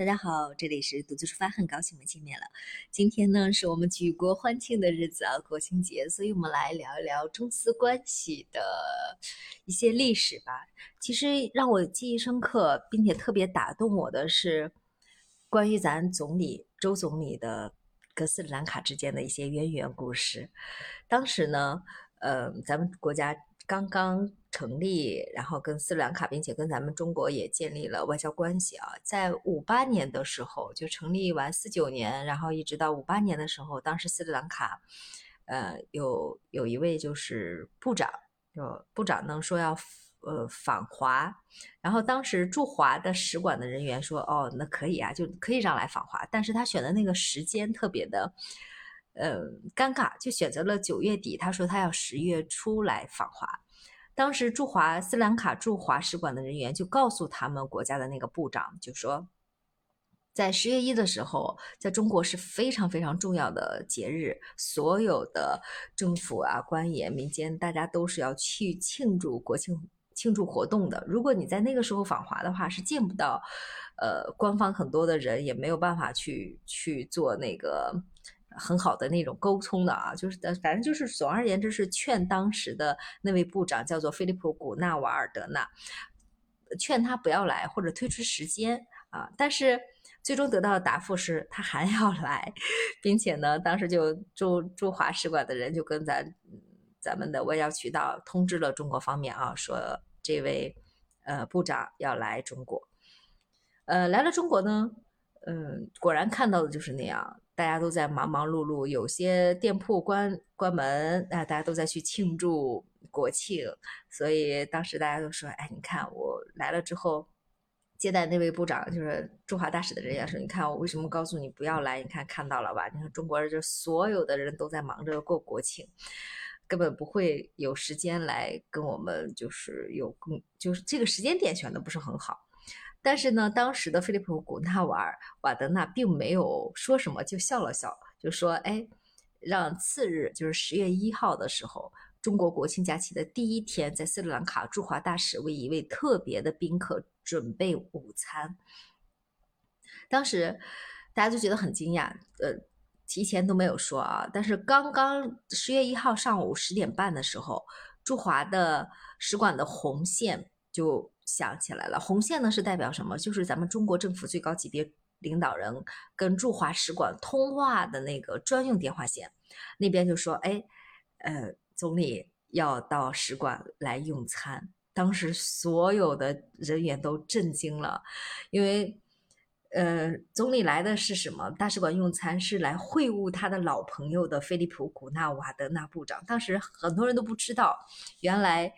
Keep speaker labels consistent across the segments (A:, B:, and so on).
A: 大家好，这里是独自出发，很高兴我们见面了。今天呢，是我们举国欢庆的日子啊，国庆节，所以我们来聊一聊中斯关系的一些历史吧。其实让我记忆深刻，并且特别打动我的是关于咱总理周总理的跟斯里兰卡之间的一些渊源故事。当时呢，呃，咱们国家刚刚。成立，然后跟斯里兰卡，并且跟咱们中国也建立了外交关系啊。在五八年的时候就成立完，四九年，然后一直到五八年的时候，当时斯里兰卡，呃，有有一位就是部长，就部长呢说要呃访华，然后当时驻华的使馆的人员说，哦，那可以啊，就可以让来访华，但是他选的那个时间特别的，呃，尴尬，就选择了九月底，他说他要十月初来访华。当时驻华斯兰卡驻华使馆的人员就告诉他们国家的那个部长，就说，在十月一的时候，在中国是非常非常重要的节日，所有的政府啊、官员、民间，大家都是要去庆祝国庆庆祝活动的。如果你在那个时候访华的话，是见不到，呃，官方很多的人，也没有办法去去做那个。很好的那种沟通的啊，就是反正就是总而言之是劝当时的那位部长叫做菲利普古纳瓦尔德纳，劝他不要来或者推迟时间啊。但是最终得到的答复是他还要来，并且呢，当时就驻驻华使馆的人就跟咱咱们的外交渠道通知了中国方面啊，说这位呃部长要来中国，呃来了中国呢，嗯，果然看到的就是那样。大家都在忙忙碌碌，有些店铺关关门，啊，大家都在去庆祝国庆，所以当时大家都说：“哎，你看我来了之后，接待那位部长就是驻华大使的人员说，你看我为什么告诉你不要来？你看看到了吧？你看中国人就所有的人都在忙着过国庆，根本不会有时间来跟我们，就是有更就是这个时间点选的不是很好。”但是呢，当时的菲利普·古纳瓦尔瓦德纳并没有说什么，就笑了笑，就说：“哎，让次日，就是十月一号的时候，中国国庆假期的第一天，在斯里兰卡驻华大使为一位特别的宾客准备午餐。”当时大家就觉得很惊讶，呃，提前都没有说啊。但是刚刚十月一号上午十点半的时候，驻华的使馆的红线就。想起来了，红线呢是代表什么？就是咱们中国政府最高级别领导人跟驻华使馆通话的那个专用电话线。那边就说：“哎，呃，总理要到使馆来用餐。”当时所有的人员都震惊了，因为呃，总理来的是什么？大使馆用餐是来会晤他的老朋友的菲利普·古纳瓦德纳部长。当时很多人都不知道，原来。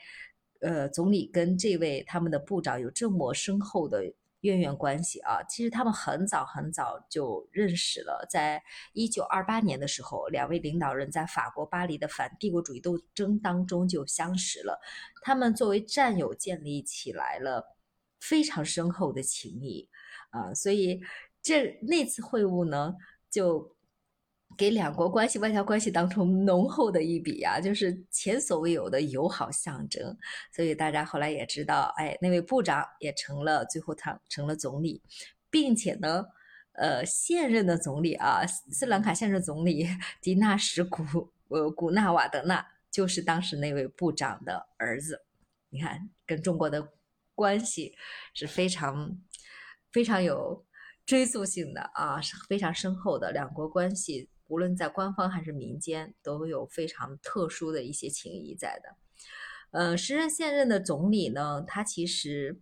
A: 呃，总理跟这位他们的部长有这么深厚的渊源关系啊！其实他们很早很早就认识了，在一九二八年的时候，两位领导人在法国巴黎的反帝国主义斗争当中就相识了。他们作为战友建立起来了非常深厚的情谊啊！所以这那次会晤呢，就。给两国关系、外交关系当中浓厚的一笔啊，就是前所未有的友好象征。所以大家后来也知道，哎，那位部长也成了最后他成了总理，并且呢，呃，现任的总理啊，斯里兰卡现任总理 迪纳什古呃古纳瓦德纳就是当时那位部长的儿子。你看，跟中国的关系是非常非常有追溯性的啊，是非常深厚的两国关系。无论在官方还是民间，都有非常特殊的一些情谊在的。呃，时任现任的总理呢，他其实，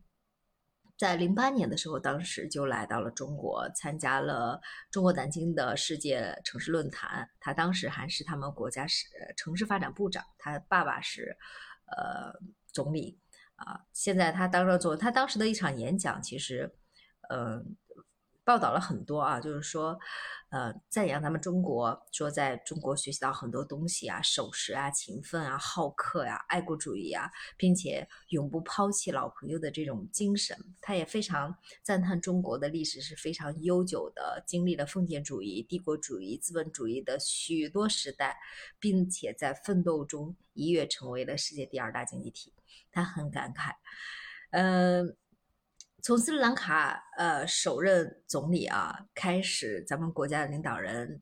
A: 在零八年的时候，当时就来到了中国，参加了中国南京的世界城市论坛。他当时还是他们国家是城市发展部长，他爸爸是呃总理啊。现在他当了做，他当时的一场演讲，其实，嗯。报道了很多啊，就是说，呃，赞扬咱们中国，说在中国学习到很多东西啊，守时啊，勤奋啊，好客呀，爱国主义啊，并且永不抛弃老朋友的这种精神。他也非常赞叹中国的历史是非常悠久的，经历了封建主义、帝国主义、资本主义的许多时代，并且在奋斗中一跃成为了世界第二大经济体。他很感慨，嗯。从斯里兰卡呃首任总理啊开始，咱们国家的领导人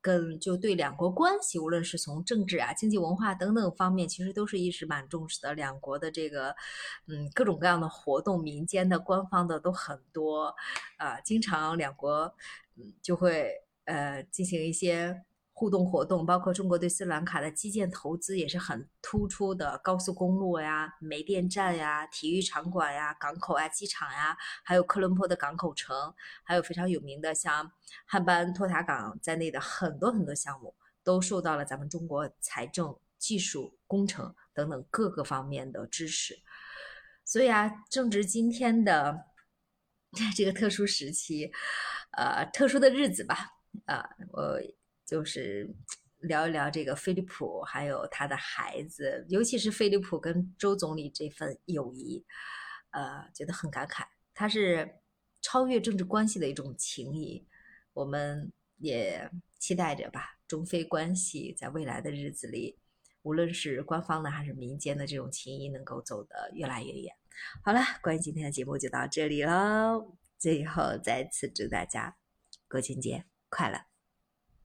A: 跟就对两国关系，无论是从政治啊、经济、文化等等方面，其实都是一直蛮重视的。两国的这个嗯各种各样的活动，民间的、官方的都很多啊，经常两国嗯就会呃进行一些。互动活动包括中国对斯里兰卡的基建投资也是很突出的，高速公路呀、煤电站呀、体育场馆呀、港口啊、机场呀，还有科伦坡的港口城，还有非常有名的像汉班托塔港在内的很多很多项目，都受到了咱们中国财政、技术、工程等等各个方面的支持。所以啊，正值今天的 这个特殊时期，呃，特殊的日子吧，啊，我。就是聊一聊这个菲利普，还有他的孩子，尤其是菲利普跟周总理这份友谊，呃，觉得很感慨。他是超越政治关系的一种情谊，我们也期待着吧。中非关系在未来的日子里，无论是官方的还是民间的这种情谊，能够走得越来越远。好了，关于今天的节目就到这里喽。最后再次祝大家国庆节快乐！